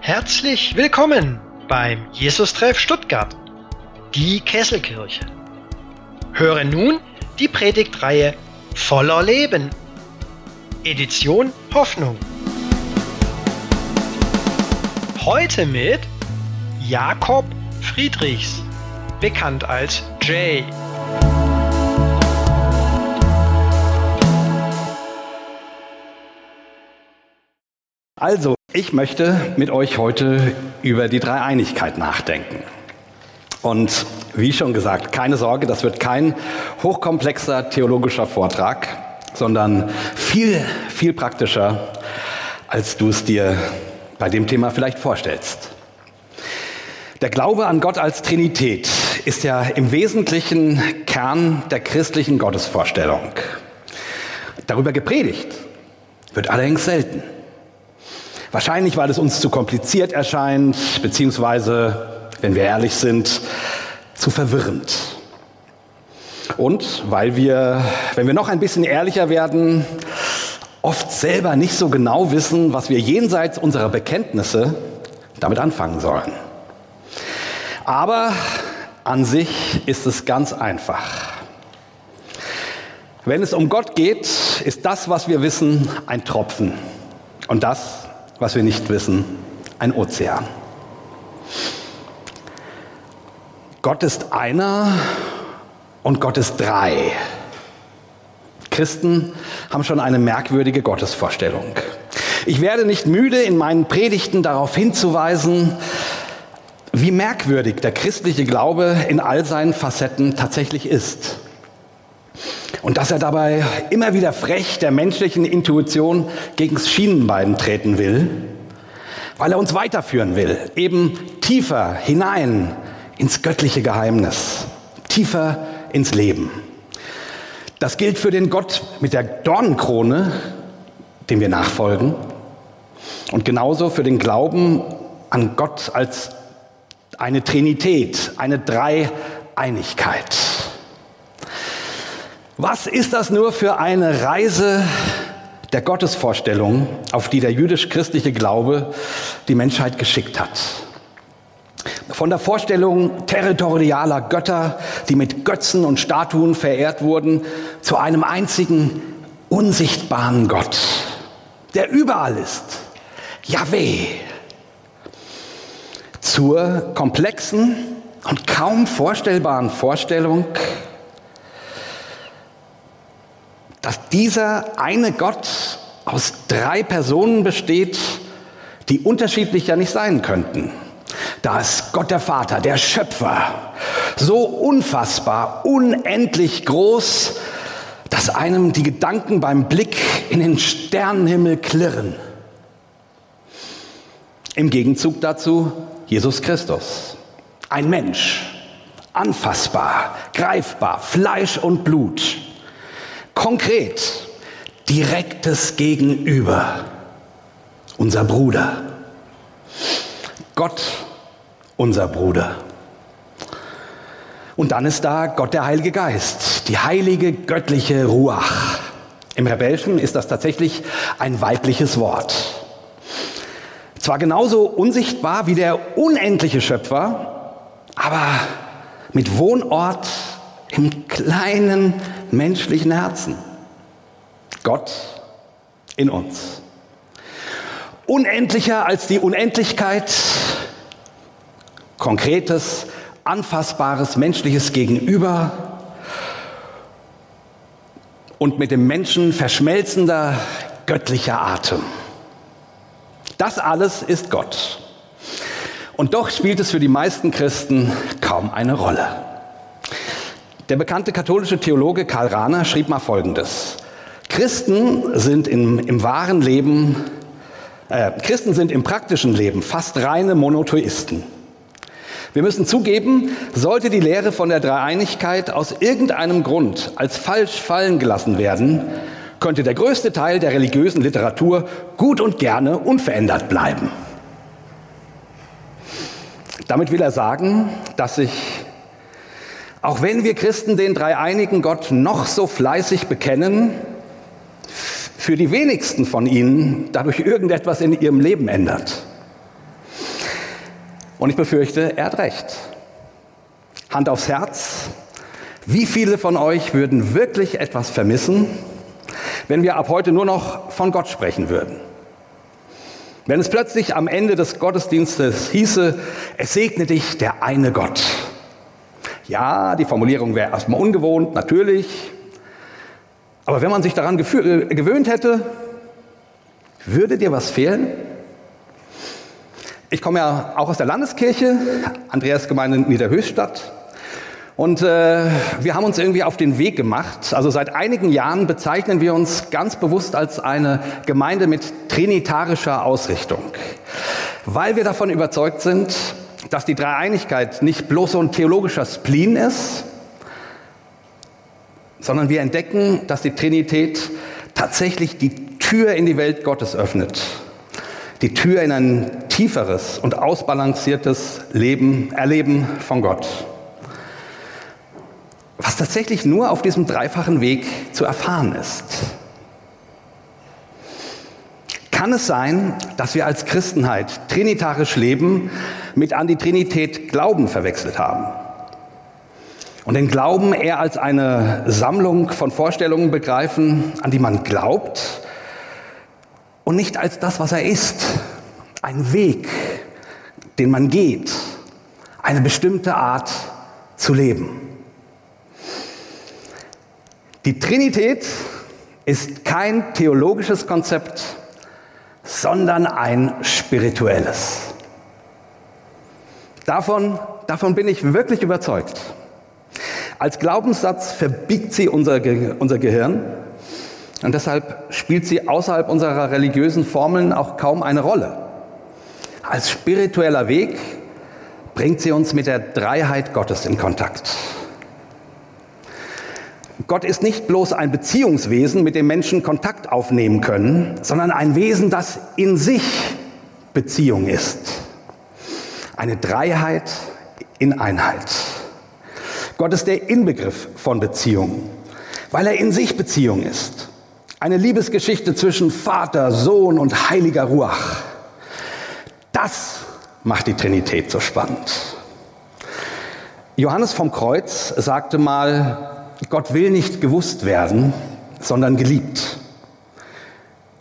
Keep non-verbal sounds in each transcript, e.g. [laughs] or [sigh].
Herzlich willkommen beim Jesus-Treff Stuttgart, die Kesselkirche. Höre nun die Predigtreihe Voller Leben, Edition Hoffnung. Heute mit Jakob Friedrichs, bekannt als Jay. Also, ich möchte mit euch heute über die Dreieinigkeit nachdenken. Und wie schon gesagt, keine Sorge, das wird kein hochkomplexer theologischer Vortrag, sondern viel, viel praktischer, als du es dir bei dem Thema vielleicht vorstellst. Der Glaube an Gott als Trinität ist ja im Wesentlichen Kern der christlichen Gottesvorstellung. Darüber gepredigt wird allerdings selten. Wahrscheinlich, weil es uns zu kompliziert erscheint, beziehungsweise, wenn wir ehrlich sind, zu verwirrend. Und weil wir, wenn wir noch ein bisschen ehrlicher werden, oft selber nicht so genau wissen, was wir jenseits unserer Bekenntnisse damit anfangen sollen. Aber an sich ist es ganz einfach. Wenn es um Gott geht, ist das, was wir wissen, ein Tropfen. Und das was wir nicht wissen, ein Ozean. Gott ist einer und Gott ist drei. Christen haben schon eine merkwürdige Gottesvorstellung. Ich werde nicht müde, in meinen Predigten darauf hinzuweisen, wie merkwürdig der christliche Glaube in all seinen Facetten tatsächlich ist. Und dass er dabei immer wieder frech der menschlichen Intuition gegens Schienenbein treten will, weil er uns weiterführen will, eben tiefer hinein ins göttliche Geheimnis, tiefer ins Leben. Das gilt für den Gott mit der Dornenkrone, dem wir nachfolgen, und genauso für den Glauben an Gott als eine Trinität, eine Dreieinigkeit. Was ist das nur für eine Reise der Gottesvorstellung, auf die der jüdisch-christliche Glaube die Menschheit geschickt hat? Von der Vorstellung territorialer Götter, die mit Götzen und Statuen verehrt wurden, zu einem einzigen unsichtbaren Gott, der überall ist, Yahweh. Zur komplexen und kaum vorstellbaren Vorstellung, dass dieser eine Gott aus drei Personen besteht, die unterschiedlich ja nicht sein könnten. Da ist Gott der Vater, der Schöpfer, so unfassbar, unendlich groß, dass einem die Gedanken beim Blick in den Sternenhimmel klirren. Im Gegenzug dazu Jesus Christus, ein Mensch, anfassbar, greifbar, Fleisch und Blut Konkret, direktes Gegenüber, unser Bruder. Gott, unser Bruder. Und dann ist da Gott der Heilige Geist, die heilige göttliche Ruach. Im Rebellischen ist das tatsächlich ein weibliches Wort. Zwar genauso unsichtbar wie der unendliche Schöpfer, aber mit Wohnort im kleinen menschlichen Herzen. Gott in uns. Unendlicher als die Unendlichkeit, konkretes, anfassbares menschliches Gegenüber und mit dem Menschen verschmelzender göttlicher Atem. Das alles ist Gott. Und doch spielt es für die meisten Christen kaum eine Rolle. Der bekannte katholische Theologe Karl Rahner schrieb mal Folgendes. Christen sind im, im wahren Leben, äh, Christen sind im praktischen Leben fast reine Monotheisten. Wir müssen zugeben, sollte die Lehre von der Dreieinigkeit aus irgendeinem Grund als falsch fallen gelassen werden, könnte der größte Teil der religiösen Literatur gut und gerne unverändert bleiben. Damit will er sagen, dass sich auch wenn wir Christen den dreieinigen Gott noch so fleißig bekennen, für die wenigsten von ihnen dadurch irgendetwas in ihrem Leben ändert. Und ich befürchte, er hat recht. Hand aufs Herz, wie viele von euch würden wirklich etwas vermissen, wenn wir ab heute nur noch von Gott sprechen würden? Wenn es plötzlich am Ende des Gottesdienstes hieße, es segne dich der eine Gott. Ja, die Formulierung wäre erstmal ungewohnt, natürlich. Aber wenn man sich daran äh, gewöhnt hätte, würde dir was fehlen? Ich komme ja auch aus der Landeskirche, Andreasgemeinde Niederhöchstadt. Und äh, wir haben uns irgendwie auf den Weg gemacht. Also seit einigen Jahren bezeichnen wir uns ganz bewusst als eine Gemeinde mit trinitarischer Ausrichtung, weil wir davon überzeugt sind, dass die Dreieinigkeit nicht bloß so ein theologischer Spleen ist, sondern wir entdecken, dass die Trinität tatsächlich die Tür in die Welt Gottes öffnet die Tür in ein tieferes und ausbalanciertes Leben, Erleben von Gott. Was tatsächlich nur auf diesem dreifachen Weg zu erfahren ist. Kann es sein, dass wir als Christenheit trinitarisch leben mit an die Trinität Glauben verwechselt haben? Und den Glauben eher als eine Sammlung von Vorstellungen begreifen, an die man glaubt, und nicht als das, was er ist. Ein Weg, den man geht, eine bestimmte Art zu leben. Die Trinität ist kein theologisches Konzept, sondern ein spirituelles. Davon, davon bin ich wirklich überzeugt. Als Glaubenssatz verbiegt sie unser, unser Gehirn und deshalb spielt sie außerhalb unserer religiösen Formeln auch kaum eine Rolle. Als spiritueller Weg bringt sie uns mit der Dreiheit Gottes in Kontakt. Gott ist nicht bloß ein Beziehungswesen, mit dem Menschen Kontakt aufnehmen können, sondern ein Wesen, das in sich Beziehung ist. Eine Dreiheit in Einheit. Gott ist der Inbegriff von Beziehung, weil er in sich Beziehung ist. Eine Liebesgeschichte zwischen Vater, Sohn und heiliger Ruach. Das macht die Trinität so spannend. Johannes vom Kreuz sagte mal, Gott will nicht gewusst werden, sondern geliebt.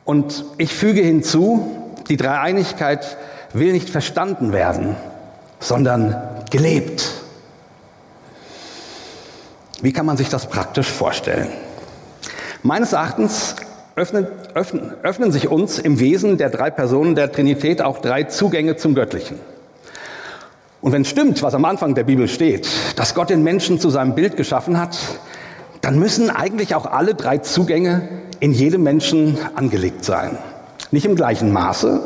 Und ich füge hinzu, die Dreieinigkeit will nicht verstanden werden, sondern gelebt. Wie kann man sich das praktisch vorstellen? Meines Erachtens öffnen, öffnen, öffnen sich uns im Wesen der drei Personen der Trinität auch drei Zugänge zum Göttlichen. Und wenn stimmt, was am Anfang der Bibel steht, dass Gott den Menschen zu seinem Bild geschaffen hat, dann müssen eigentlich auch alle drei Zugänge in jedem Menschen angelegt sein. Nicht im gleichen Maße.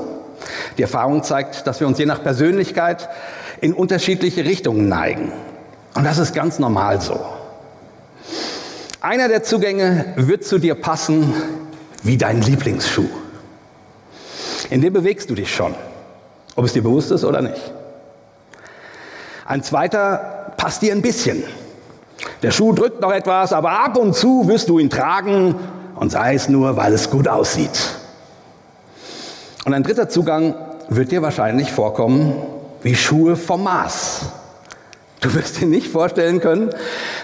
Die Erfahrung zeigt, dass wir uns je nach Persönlichkeit in unterschiedliche Richtungen neigen. Und das ist ganz normal so. Einer der Zugänge wird zu dir passen wie dein Lieblingsschuh. In dem bewegst du dich schon, ob es dir bewusst ist oder nicht. Ein zweiter passt dir ein bisschen. Der Schuh drückt noch etwas, aber ab und zu wirst du ihn tragen und sei es nur, weil es gut aussieht. Und ein dritter Zugang wird dir wahrscheinlich vorkommen wie Schuhe vom Maß. Du wirst dir nicht vorstellen können,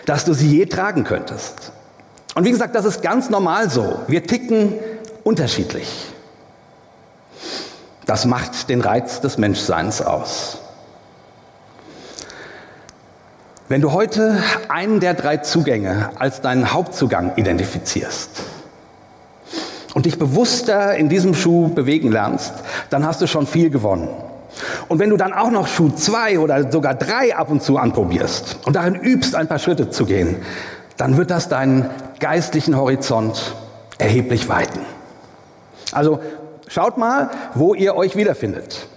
dass du sie je tragen könntest. Und wie gesagt, das ist ganz normal so. Wir ticken unterschiedlich. Das macht den Reiz des Menschseins aus. Wenn du heute einen der drei Zugänge als deinen Hauptzugang identifizierst und dich bewusster in diesem Schuh bewegen lernst, dann hast du schon viel gewonnen. Und wenn du dann auch noch Schuh zwei oder sogar drei ab und zu anprobierst und darin übst, ein paar Schritte zu gehen, dann wird das deinen geistlichen Horizont erheblich weiten. Also schaut mal, wo ihr euch wiederfindet.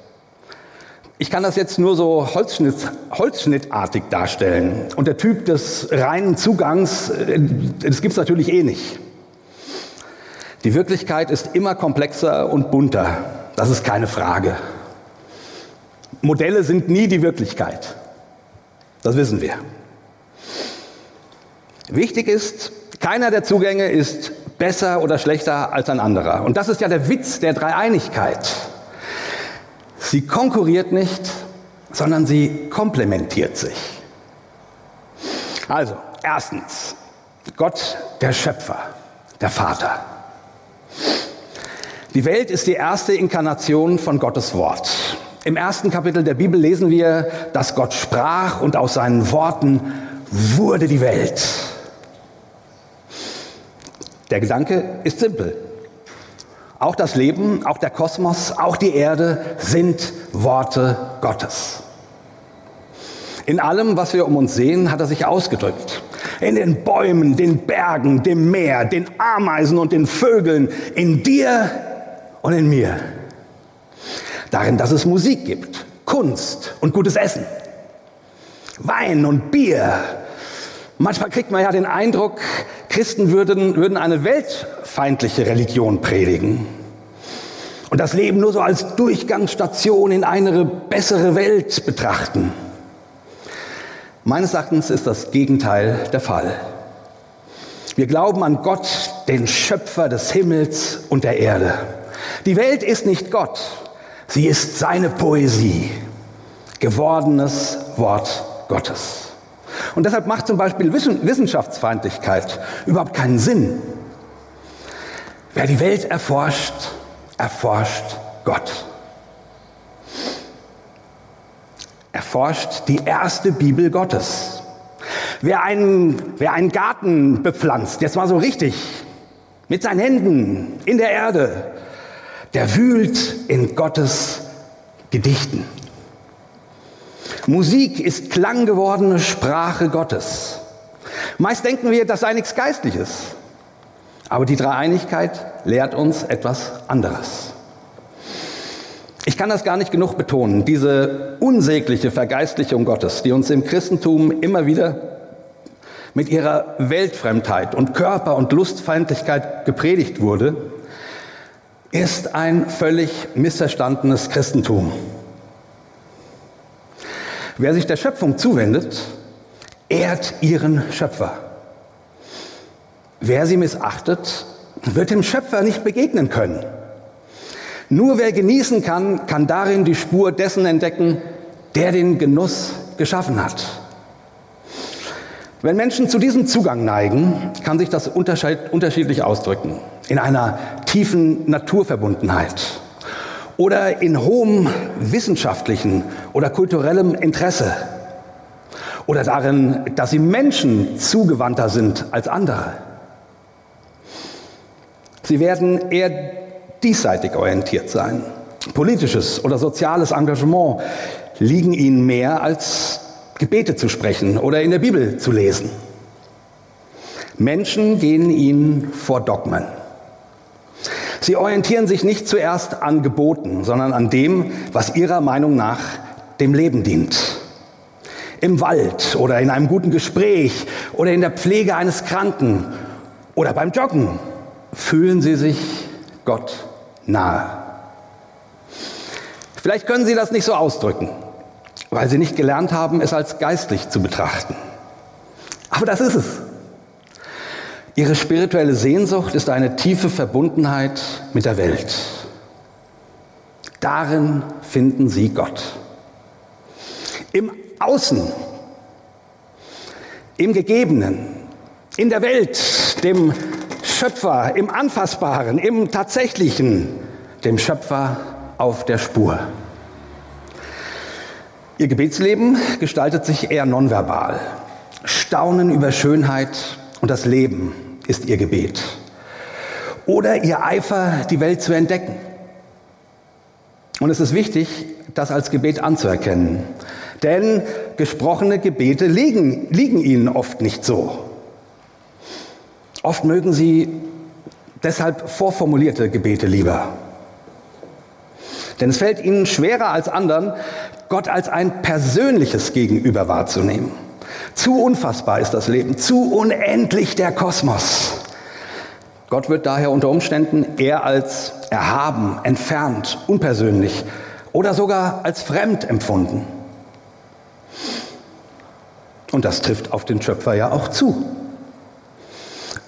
Ich kann das jetzt nur so Holzschnitt, holzschnittartig darstellen. Und der Typ des reinen Zugangs, äh, das gibt es natürlich eh nicht. Die Wirklichkeit ist immer komplexer und bunter. Das ist keine Frage. Modelle sind nie die Wirklichkeit. Das wissen wir. Wichtig ist, keiner der Zugänge ist besser oder schlechter als ein anderer. Und das ist ja der Witz der Dreieinigkeit. Sie konkurriert nicht, sondern sie komplementiert sich. Also, erstens, Gott der Schöpfer, der Vater. Die Welt ist die erste Inkarnation von Gottes Wort. Im ersten Kapitel der Bibel lesen wir, dass Gott sprach und aus seinen Worten wurde die Welt. Der Gedanke ist simpel. Auch das Leben, auch der Kosmos, auch die Erde sind Worte Gottes. In allem, was wir um uns sehen, hat er sich ausgedrückt. In den Bäumen, den Bergen, dem Meer, den Ameisen und den Vögeln, in dir und in mir. Darin, dass es Musik gibt, Kunst und gutes Essen, Wein und Bier. Manchmal kriegt man ja den Eindruck, Christen würden, würden eine weltfeindliche Religion predigen. Und das Leben nur so als Durchgangsstation in eine bessere Welt betrachten. Meines Erachtens ist das Gegenteil der Fall. Wir glauben an Gott, den Schöpfer des Himmels und der Erde. Die Welt ist nicht Gott, sie ist seine Poesie, gewordenes Wort Gottes. Und deshalb macht zum Beispiel Wissenschaftsfeindlichkeit überhaupt keinen Sinn. Wer die Welt erforscht, erforscht Gott. Erforscht die erste Bibel Gottes. Wer einen, wer einen Garten bepflanzt, jetzt mal so richtig, mit seinen Händen in der Erde, der wühlt in Gottes Gedichten. Musik ist klanggewordene Sprache Gottes. Meist denken wir, das sei nichts Geistliches. Aber die Dreieinigkeit lehrt uns etwas anderes. Ich kann das gar nicht genug betonen, diese unsägliche Vergeistlichung Gottes, die uns im Christentum immer wieder mit ihrer Weltfremdheit und Körper- und Lustfeindlichkeit gepredigt wurde, ist ein völlig missverstandenes Christentum. Wer sich der Schöpfung zuwendet, ehrt ihren Schöpfer. Wer sie missachtet, wird dem Schöpfer nicht begegnen können. Nur wer genießen kann, kann darin die Spur dessen entdecken, der den Genuss geschaffen hat. Wenn Menschen zu diesem Zugang neigen, kann sich das unterschiedlich ausdrücken. In einer tiefen Naturverbundenheit oder in hohem wissenschaftlichen oder kulturellem Interesse oder darin, dass sie Menschen zugewandter sind als andere. Sie werden eher diesseitig orientiert sein. Politisches oder soziales Engagement liegen ihnen mehr als Gebete zu sprechen oder in der Bibel zu lesen. Menschen gehen ihnen vor Dogmen. Sie orientieren sich nicht zuerst an Geboten, sondern an dem, was ihrer Meinung nach dem Leben dient. Im Wald oder in einem guten Gespräch oder in der Pflege eines Kranken oder beim Joggen fühlen sie sich Gott nahe. Vielleicht können Sie das nicht so ausdrücken, weil Sie nicht gelernt haben, es als geistlich zu betrachten. Aber das ist es. Ihre spirituelle Sehnsucht ist eine tiefe Verbundenheit mit der Welt. Darin finden Sie Gott. Im Außen, im Gegebenen, in der Welt, dem Schöpfer, im Anfassbaren, im Tatsächlichen, dem Schöpfer auf der Spur. Ihr Gebetsleben gestaltet sich eher nonverbal. Staunen über Schönheit und das Leben ist ihr Gebet. Oder ihr Eifer, die Welt zu entdecken. Und es ist wichtig, das als Gebet anzuerkennen. Denn gesprochene Gebete liegen, liegen ihnen oft nicht so. Oft mögen sie deshalb vorformulierte Gebete lieber. Denn es fällt ihnen schwerer als anderen, Gott als ein persönliches Gegenüber wahrzunehmen. Zu unfassbar ist das Leben, zu unendlich der Kosmos. Gott wird daher unter Umständen eher als erhaben, entfernt, unpersönlich oder sogar als fremd empfunden. Und das trifft auf den Schöpfer ja auch zu.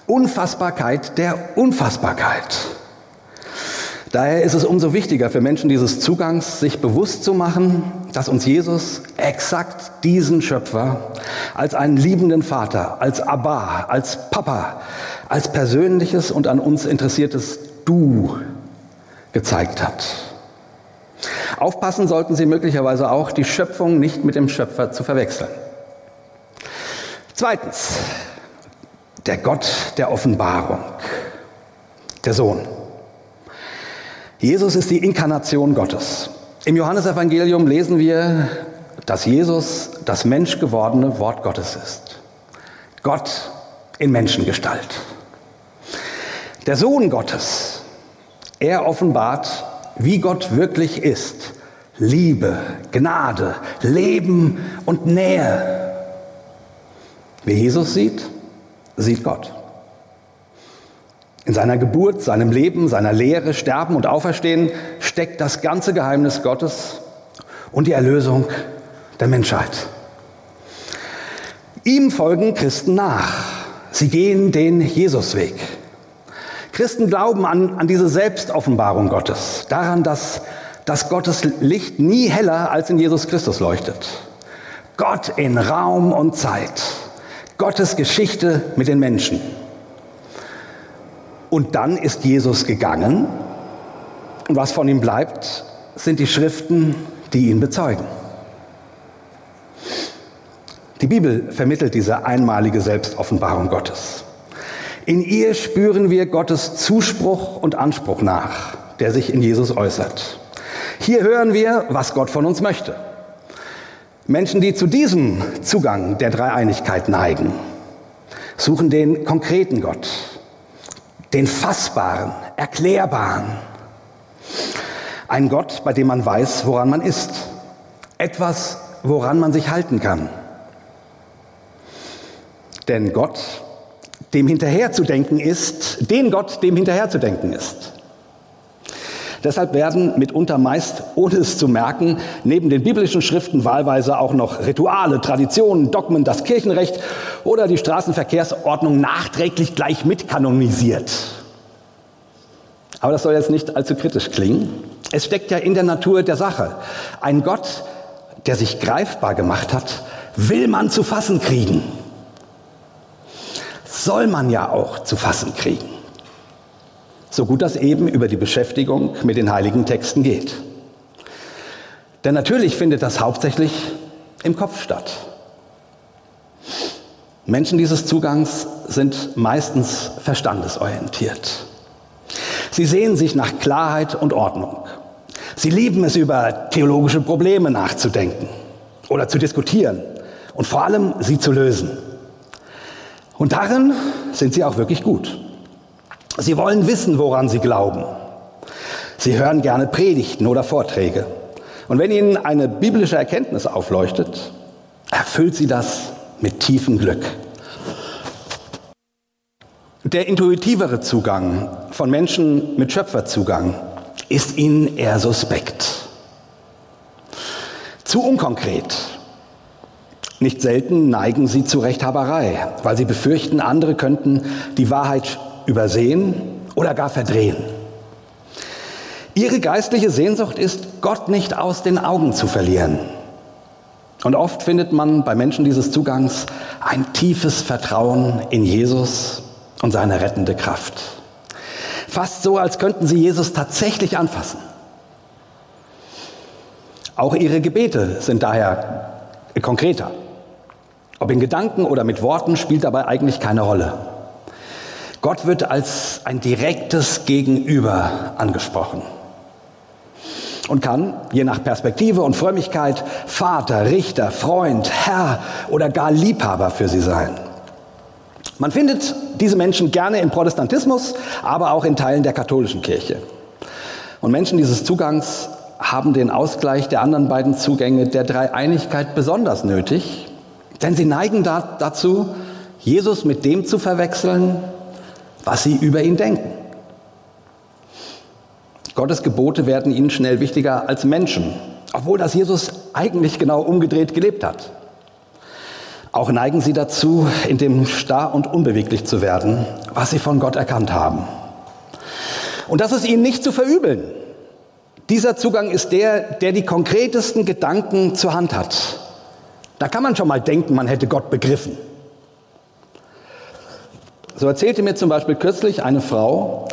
Unfassbarkeit der Unfassbarkeit. Daher ist es umso wichtiger für Menschen dieses Zugangs, sich bewusst zu machen, dass uns Jesus exakt diesen Schöpfer als einen liebenden Vater, als Abba, als Papa, als persönliches und an uns interessiertes Du gezeigt hat. Aufpassen sollten Sie möglicherweise auch, die Schöpfung nicht mit dem Schöpfer zu verwechseln. Zweitens, der Gott der Offenbarung, der Sohn. Jesus ist die Inkarnation Gottes. Im Johannesevangelium lesen wir, dass Jesus das menschgewordene Wort Gottes ist. Gott in Menschengestalt. Der Sohn Gottes, er offenbart, wie Gott wirklich ist. Liebe, Gnade, Leben und Nähe. Wer Jesus sieht, sieht Gott. In seiner Geburt, seinem Leben, seiner Lehre, Sterben und Auferstehen steckt das ganze Geheimnis Gottes und die Erlösung der Menschheit. Ihm folgen Christen nach. Sie gehen den Jesusweg. Christen glauben an, an diese Selbstoffenbarung Gottes, daran, dass, dass Gottes Licht nie heller als in Jesus Christus leuchtet. Gott in Raum und Zeit. Gottes Geschichte mit den Menschen. Und dann ist Jesus gegangen und was von ihm bleibt, sind die Schriften, die ihn bezeugen. Die Bibel vermittelt diese einmalige Selbstoffenbarung Gottes. In ihr spüren wir Gottes Zuspruch und Anspruch nach, der sich in Jesus äußert. Hier hören wir, was Gott von uns möchte. Menschen, die zu diesem Zugang der Dreieinigkeit neigen, suchen den konkreten Gott, den fassbaren, erklärbaren. Ein Gott, bei dem man weiß, woran man ist. Etwas, woran man sich halten kann. Denn Gott, dem hinterherzudenken ist, den Gott, dem hinterherzudenken ist. Deshalb werden mitunter meist, ohne es zu merken, neben den biblischen Schriften wahlweise auch noch Rituale, Traditionen, Dogmen, das Kirchenrecht oder die Straßenverkehrsordnung nachträglich gleich mitkanonisiert. Aber das soll jetzt nicht allzu kritisch klingen. Es steckt ja in der Natur der Sache. Ein Gott, der sich greifbar gemacht hat, will man zu fassen kriegen. Soll man ja auch zu fassen kriegen so gut das eben über die Beschäftigung mit den heiligen Texten geht. Denn natürlich findet das hauptsächlich im Kopf statt. Menschen dieses Zugangs sind meistens verstandesorientiert. Sie sehen sich nach Klarheit und Ordnung. Sie lieben es, über theologische Probleme nachzudenken oder zu diskutieren und vor allem sie zu lösen. Und darin sind sie auch wirklich gut. Sie wollen wissen, woran sie glauben. Sie hören gerne Predigten oder Vorträge. Und wenn ihnen eine biblische Erkenntnis aufleuchtet, erfüllt sie das mit tiefem Glück. Der intuitivere Zugang von Menschen mit Schöpferzugang ist ihnen eher suspekt. Zu unkonkret. Nicht selten neigen sie zu Rechthaberei, weil sie befürchten, andere könnten die Wahrheit übersehen oder gar verdrehen. Ihre geistliche Sehnsucht ist, Gott nicht aus den Augen zu verlieren. Und oft findet man bei Menschen dieses Zugangs ein tiefes Vertrauen in Jesus und seine rettende Kraft. Fast so, als könnten sie Jesus tatsächlich anfassen. Auch ihre Gebete sind daher konkreter. Ob in Gedanken oder mit Worten spielt dabei eigentlich keine Rolle. Gott wird als ein direktes Gegenüber angesprochen und kann, je nach Perspektive und Frömmigkeit, Vater, Richter, Freund, Herr oder gar Liebhaber für sie sein. Man findet diese Menschen gerne im Protestantismus, aber auch in Teilen der katholischen Kirche. Und Menschen dieses Zugangs haben den Ausgleich der anderen beiden Zugänge der Dreieinigkeit besonders nötig, denn sie neigen dazu, Jesus mit dem zu verwechseln, was sie über ihn denken. Gottes Gebote werden ihnen schnell wichtiger als Menschen, obwohl das Jesus eigentlich genau umgedreht gelebt hat. Auch neigen sie dazu, in dem starr und unbeweglich zu werden, was sie von Gott erkannt haben. Und das ist ihnen nicht zu verübeln. Dieser Zugang ist der, der die konkretesten Gedanken zur Hand hat. Da kann man schon mal denken, man hätte Gott begriffen. So erzählte mir zum Beispiel kürzlich eine Frau,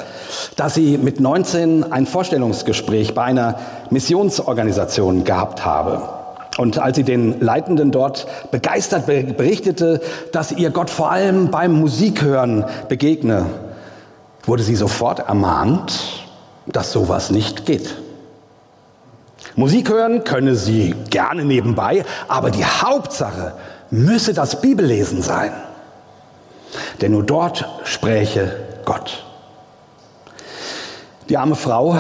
dass sie mit 19 ein Vorstellungsgespräch bei einer Missionsorganisation gehabt habe. Und als sie den Leitenden dort begeistert berichtete, dass ihr Gott vor allem beim Musikhören begegne, wurde sie sofort ermahnt, dass sowas nicht geht. Musik hören könne sie gerne nebenbei, aber die Hauptsache müsse das Bibellesen sein. Denn nur dort spräche Gott. Die arme Frau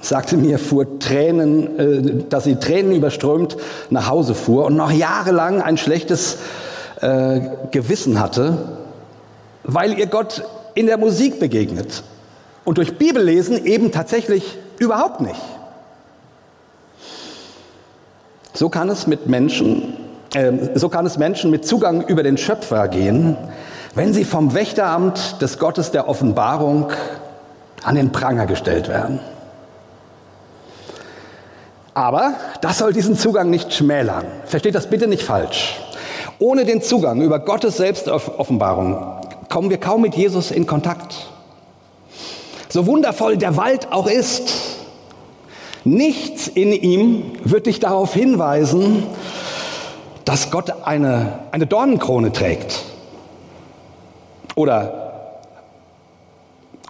sagte mir, fuhr Tränen, äh, dass sie Tränen überströmt nach Hause fuhr und noch jahrelang ein schlechtes äh, Gewissen hatte, weil ihr Gott in der Musik begegnet und durch Bibellesen eben tatsächlich überhaupt nicht. So kann es mit Menschen, so kann es Menschen mit Zugang über den Schöpfer gehen, wenn sie vom Wächteramt des Gottes der Offenbarung an den Pranger gestellt werden. Aber das soll diesen Zugang nicht schmälern. Versteht das bitte nicht falsch. Ohne den Zugang über Gottes Selbstoffenbarung kommen wir kaum mit Jesus in Kontakt. So wundervoll der Wald auch ist, nichts in ihm wird dich darauf hinweisen, dass Gott eine, eine Dornenkrone trägt. Oder,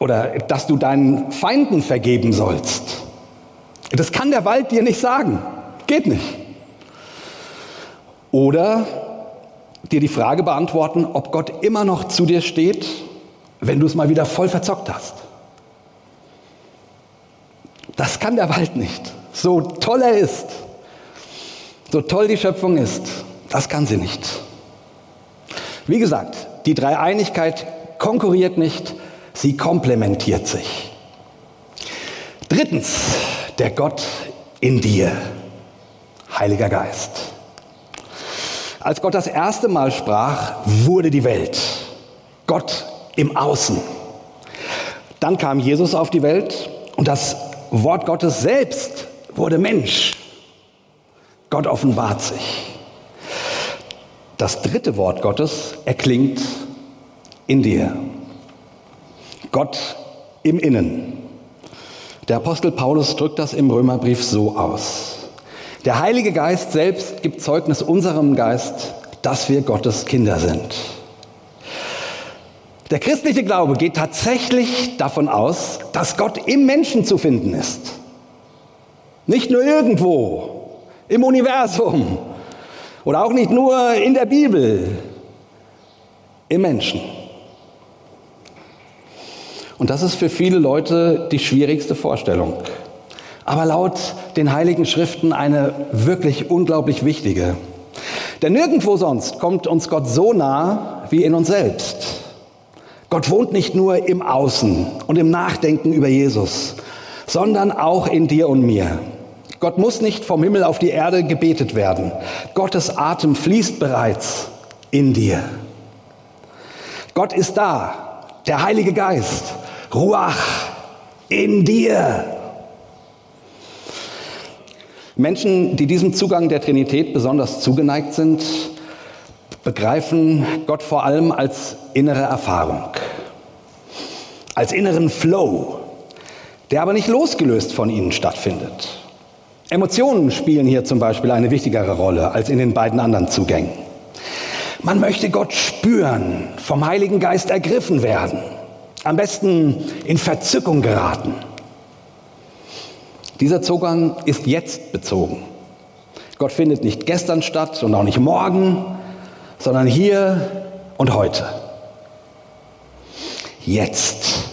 oder dass du deinen Feinden vergeben sollst. Das kann der Wald dir nicht sagen. Geht nicht. Oder dir die Frage beantworten, ob Gott immer noch zu dir steht, wenn du es mal wieder voll verzockt hast. Das kann der Wald nicht. So toll er ist, so toll die Schöpfung ist, das kann sie nicht. Wie gesagt, die Dreieinigkeit konkurriert nicht, sie komplementiert sich. Drittens, der Gott in dir, Heiliger Geist. Als Gott das erste Mal sprach, wurde die Welt. Gott im Außen. Dann kam Jesus auf die Welt und das Wort Gottes selbst wurde Mensch. Gott offenbart sich. Das dritte Wort Gottes erklingt in dir. Gott im Innen. Der Apostel Paulus drückt das im Römerbrief so aus. Der Heilige Geist selbst gibt Zeugnis unserem Geist, dass wir Gottes Kinder sind. Der christliche Glaube geht tatsächlich davon aus, dass Gott im Menschen zu finden ist. Nicht nur irgendwo im Universum oder auch nicht nur in der Bibel, im Menschen. Und das ist für viele Leute die schwierigste Vorstellung aber laut den heiligen Schriften eine wirklich unglaublich wichtige. Denn nirgendwo sonst kommt uns Gott so nah wie in uns selbst. Gott wohnt nicht nur im Außen und im Nachdenken über Jesus, sondern auch in dir und mir. Gott muss nicht vom Himmel auf die Erde gebetet werden. Gottes Atem fließt bereits in dir. Gott ist da, der Heilige Geist, Ruach in dir. Menschen, die diesem Zugang der Trinität besonders zugeneigt sind, begreifen Gott vor allem als innere Erfahrung, als inneren Flow, der aber nicht losgelöst von ihnen stattfindet. Emotionen spielen hier zum Beispiel eine wichtigere Rolle als in den beiden anderen Zugängen. Man möchte Gott spüren, vom Heiligen Geist ergriffen werden, am besten in Verzückung geraten. Dieser Zugang ist jetzt bezogen. Gott findet nicht gestern statt und auch nicht morgen, sondern hier und heute. Jetzt.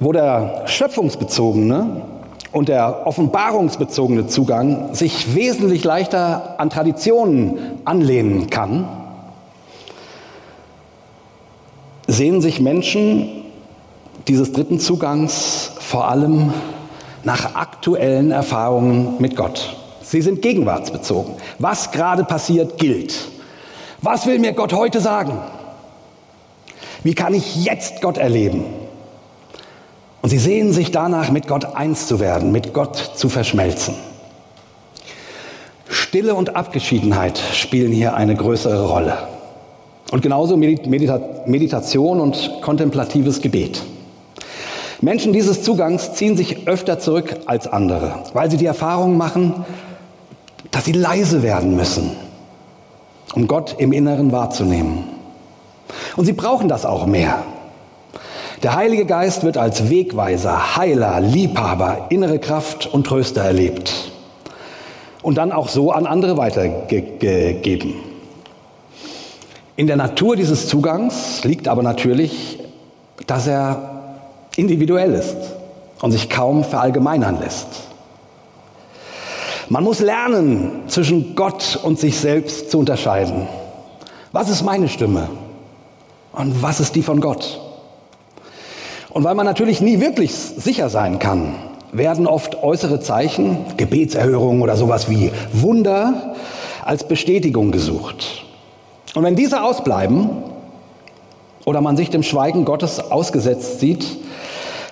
Wo der schöpfungsbezogene und der offenbarungsbezogene Zugang sich wesentlich leichter an Traditionen anlehnen kann, sehen sich Menschen dieses dritten Zugangs vor allem nach aktuellen Erfahrungen mit Gott. Sie sind gegenwartsbezogen. Was gerade passiert, gilt. Was will mir Gott heute sagen? Wie kann ich jetzt Gott erleben? Und sie sehen sich danach, mit Gott eins zu werden, mit Gott zu verschmelzen. Stille und Abgeschiedenheit spielen hier eine größere Rolle. Und genauso Medita Meditation und kontemplatives Gebet. Menschen dieses Zugangs ziehen sich öfter zurück als andere, weil sie die Erfahrung machen, dass sie leise werden müssen, um Gott im Inneren wahrzunehmen. Und sie brauchen das auch mehr. Der Heilige Geist wird als Wegweiser, Heiler, Liebhaber, innere Kraft und Tröster erlebt und dann auch so an andere weitergegeben. In der Natur dieses Zugangs liegt aber natürlich, dass er individuell ist und sich kaum verallgemeinern lässt. Man muss lernen, zwischen Gott und sich selbst zu unterscheiden. Was ist meine Stimme und was ist die von Gott? Und weil man natürlich nie wirklich sicher sein kann, werden oft äußere Zeichen, Gebetserhörungen oder sowas wie Wunder als Bestätigung gesucht. Und wenn diese ausbleiben oder man sich dem Schweigen Gottes ausgesetzt sieht,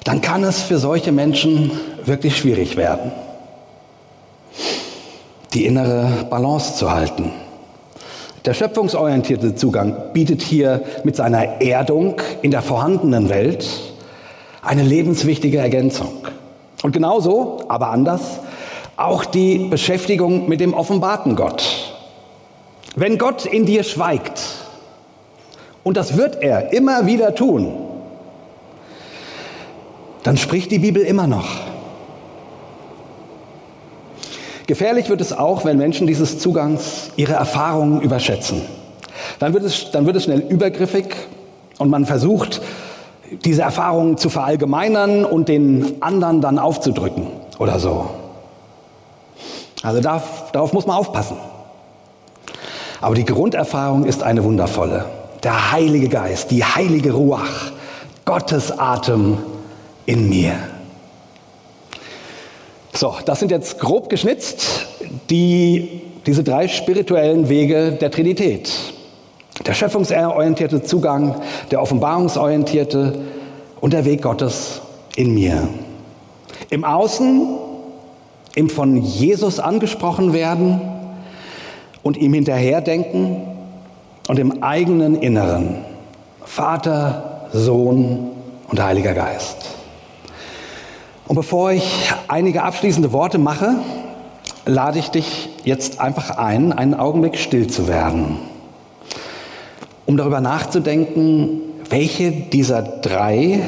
dann kann es für solche Menschen wirklich schwierig werden, die innere Balance zu halten. Der schöpfungsorientierte Zugang bietet hier mit seiner Erdung in der vorhandenen Welt eine lebenswichtige Ergänzung. Und genauso, aber anders, auch die Beschäftigung mit dem offenbarten Gott. Wenn Gott in dir schweigt, und das wird er immer wieder tun, dann spricht die Bibel immer noch. Gefährlich wird es auch, wenn Menschen dieses Zugangs ihre Erfahrungen überschätzen. Dann wird es, dann wird es schnell übergriffig und man versucht, diese Erfahrungen zu verallgemeinern und den anderen dann aufzudrücken oder so. Also darauf, darauf muss man aufpassen. Aber die Grunderfahrung ist eine wundervolle. Der Heilige Geist, die heilige Ruach, Gottes Atem in mir. So, das sind jetzt grob geschnitzt die, diese drei spirituellen Wege der Trinität. Der schöpfungsorientierte Zugang, der offenbarungsorientierte und der Weg Gottes in mir. Im Außen, im von Jesus angesprochen werden und ihm hinterherdenken und im eigenen Inneren. Vater, Sohn und Heiliger Geist. Und bevor ich einige abschließende Worte mache, lade ich dich jetzt einfach ein, einen Augenblick still zu werden um darüber nachzudenken, welche dieser drei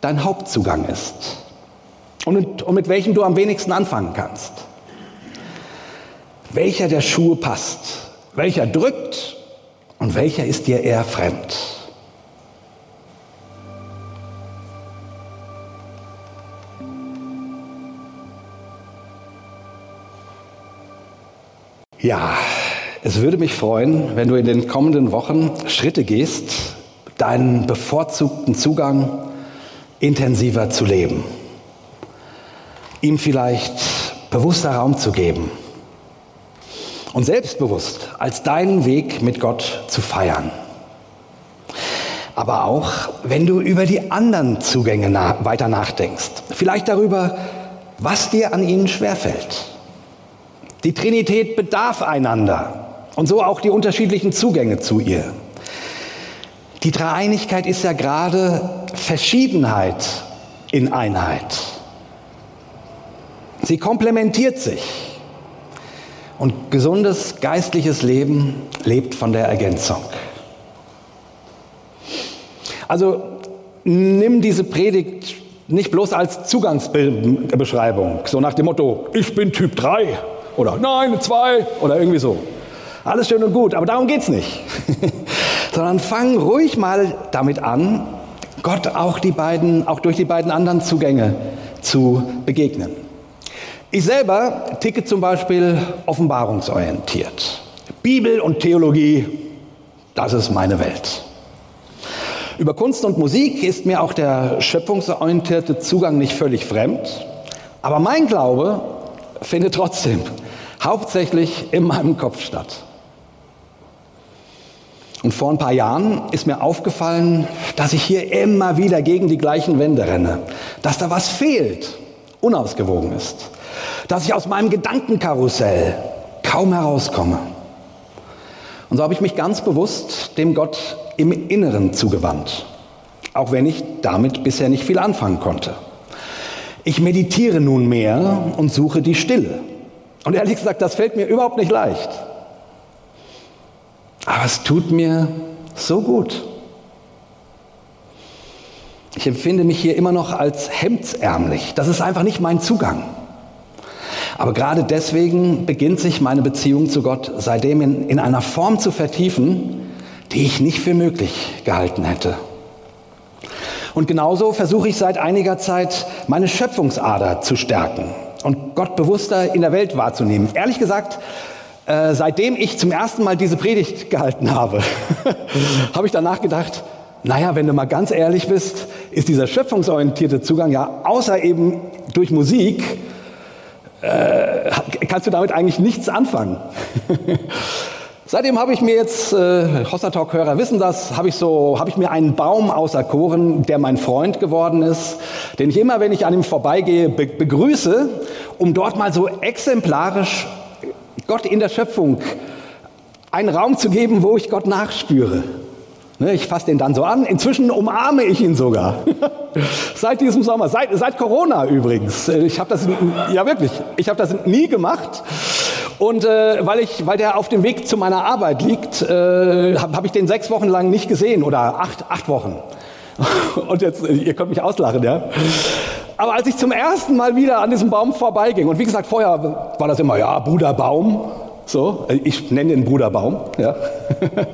dein Hauptzugang ist und mit, und mit welchem du am wenigsten anfangen kannst. Welcher der Schuhe passt, welcher drückt und welcher ist dir eher fremd. Ja, es würde mich freuen, wenn du in den kommenden Wochen Schritte gehst, deinen bevorzugten Zugang intensiver zu leben. Ihm vielleicht bewusster Raum zu geben und selbstbewusst als deinen Weg mit Gott zu feiern. Aber auch, wenn du über die anderen Zugänge na weiter nachdenkst, vielleicht darüber, was dir an ihnen schwerfällt. Die Trinität bedarf einander. Und so auch die unterschiedlichen Zugänge zu ihr. Die Dreieinigkeit ist ja gerade Verschiedenheit in Einheit. Sie komplementiert sich. Und gesundes geistliches Leben lebt von der Ergänzung. Also nimm diese Predigt nicht bloß als Zugangsbeschreibung, so nach dem Motto, ich bin Typ 3 oder nein, 2 oder irgendwie so. Alles schön und gut, aber darum geht es nicht. [laughs] Sondern fang ruhig mal damit an, Gott auch, die beiden, auch durch die beiden anderen Zugänge zu begegnen. Ich selber ticke zum Beispiel offenbarungsorientiert. Bibel und Theologie, das ist meine Welt. Über Kunst und Musik ist mir auch der schöpfungsorientierte Zugang nicht völlig fremd, aber mein Glaube findet trotzdem hauptsächlich in meinem Kopf statt. Und vor ein paar Jahren ist mir aufgefallen, dass ich hier immer wieder gegen die gleichen Wände renne, dass da was fehlt, unausgewogen ist, dass ich aus meinem Gedankenkarussell kaum herauskomme. Und so habe ich mich ganz bewusst dem Gott im Inneren zugewandt, auch wenn ich damit bisher nicht viel anfangen konnte. Ich meditiere nun mehr und suche die Stille. Und ehrlich gesagt, das fällt mir überhaupt nicht leicht. Aber es tut mir so gut. Ich empfinde mich hier immer noch als hemdsärmlich. Das ist einfach nicht mein Zugang. Aber gerade deswegen beginnt sich meine Beziehung zu Gott seitdem in, in einer Form zu vertiefen, die ich nicht für möglich gehalten hätte. Und genauso versuche ich seit einiger Zeit, meine Schöpfungsader zu stärken und Gott bewusster in der Welt wahrzunehmen. Ehrlich gesagt, äh, seitdem ich zum ersten Mal diese Predigt gehalten habe, [laughs] habe ich danach gedacht, naja, wenn du mal ganz ehrlich bist, ist dieser schöpfungsorientierte Zugang ja außer eben durch Musik, äh, kannst du damit eigentlich nichts anfangen. [laughs] Seitdem habe ich mir jetzt, äh, Hossa Talk-Hörer wissen das, habe ich, so, habe ich mir einen Baum auserkoren, der mein Freund geworden ist, den ich immer, wenn ich an ihm vorbeigehe, be begrüße, um dort mal so exemplarisch Gott in der Schöpfung einen Raum zu geben, wo ich Gott nachspüre. Ne, ich fasse den dann so an. Inzwischen umarme ich ihn sogar. [laughs] seit diesem Sommer, seit, seit Corona übrigens. Ich habe das, ja wirklich, ich habe das nie gemacht. Und äh, weil, ich, weil der auf dem Weg zu meiner Arbeit liegt, äh, habe hab ich den sechs Wochen lang nicht gesehen oder acht, acht Wochen. [laughs] Und jetzt, ihr könnt mich auslachen, ja. Aber als ich zum ersten Mal wieder an diesem Baum vorbeiging, und wie gesagt, vorher war das immer, ja, Bruder Baum, so, ich nenne den Bruder Baum, ja.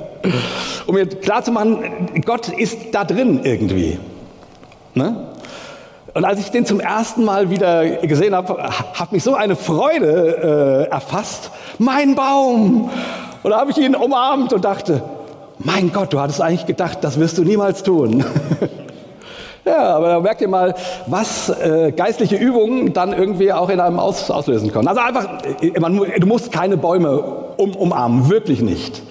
[laughs] um mir klarzumachen, Gott ist da drin irgendwie. Ne? Und als ich den zum ersten Mal wieder gesehen habe, hat mich so eine Freude äh, erfasst. Mein Baum! Und da habe ich ihn umarmt und dachte, mein Gott, du hattest eigentlich gedacht, das wirst du niemals tun. [laughs] Ja, aber da merkt ihr mal, was äh, geistliche Übungen dann irgendwie auch in einem aus, auslösen können. Also einfach, äh, man, du musst keine Bäume um, umarmen, wirklich nicht.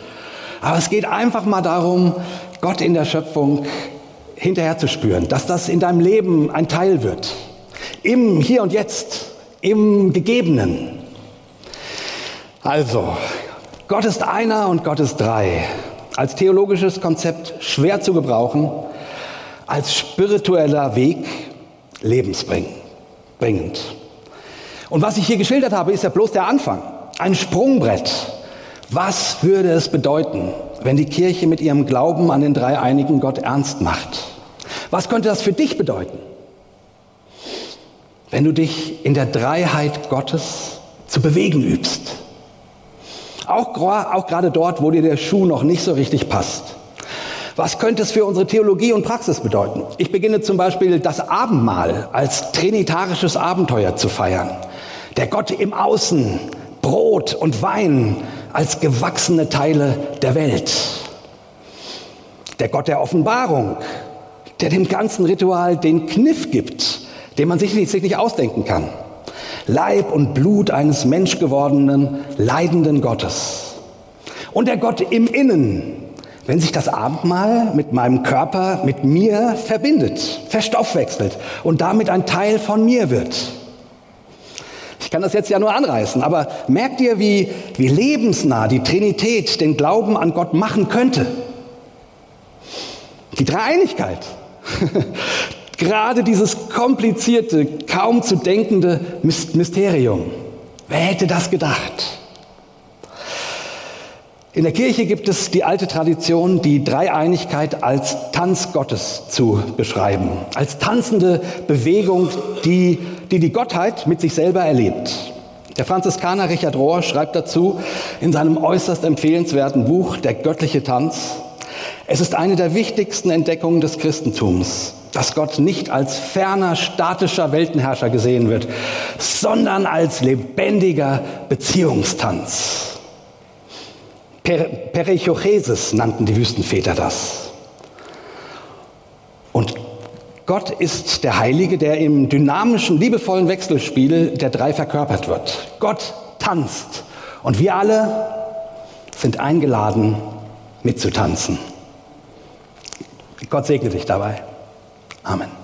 Aber es geht einfach mal darum, Gott in der Schöpfung hinterher zu spüren, dass das in deinem Leben ein Teil wird. Im Hier und Jetzt, im Gegebenen. Also, Gott ist einer und Gott ist drei. Als theologisches Konzept schwer zu gebrauchen, als spiritueller Weg lebensbringend. Und was ich hier geschildert habe, ist ja bloß der Anfang, ein Sprungbrett. Was würde es bedeuten, wenn die Kirche mit ihrem Glauben an den dreieinigen Gott ernst macht? Was könnte das für dich bedeuten, wenn du dich in der Dreiheit Gottes zu bewegen übst? Auch, auch gerade dort, wo dir der Schuh noch nicht so richtig passt. Was könnte es für unsere Theologie und Praxis bedeuten? Ich beginne zum Beispiel das Abendmahl als trinitarisches Abenteuer zu feiern. Der Gott im Außen, Brot und Wein als gewachsene Teile der Welt. Der Gott der Offenbarung, der dem ganzen Ritual den Kniff gibt, den man sich nicht, sich nicht ausdenken kann. Leib und Blut eines menschgewordenen, leidenden Gottes. Und der Gott im Innen, wenn sich das Abendmahl mit meinem Körper, mit mir verbindet, verstoffwechselt und damit ein Teil von mir wird. Ich kann das jetzt ja nur anreißen, aber merkt ihr, wie, wie lebensnah die Trinität den Glauben an Gott machen könnte? Die Dreieinigkeit. [laughs] Gerade dieses komplizierte, kaum zu denkende Mysterium. Wer hätte das gedacht? In der Kirche gibt es die alte Tradition, die Dreieinigkeit als Tanz Gottes zu beschreiben, als tanzende Bewegung, die die, die Gottheit mit sich selber erlebt. Der Franziskaner Richard Rohr schreibt dazu in seinem äußerst empfehlenswerten Buch Der göttliche Tanz, es ist eine der wichtigsten Entdeckungen des Christentums, dass Gott nicht als ferner, statischer Weltenherrscher gesehen wird, sondern als lebendiger Beziehungstanz. Perichochesis nannten die Wüstenväter das. Und Gott ist der Heilige, der im dynamischen, liebevollen Wechselspiel der drei verkörpert wird. Gott tanzt und wir alle sind eingeladen, mitzutanzen. Gott segne dich dabei. Amen.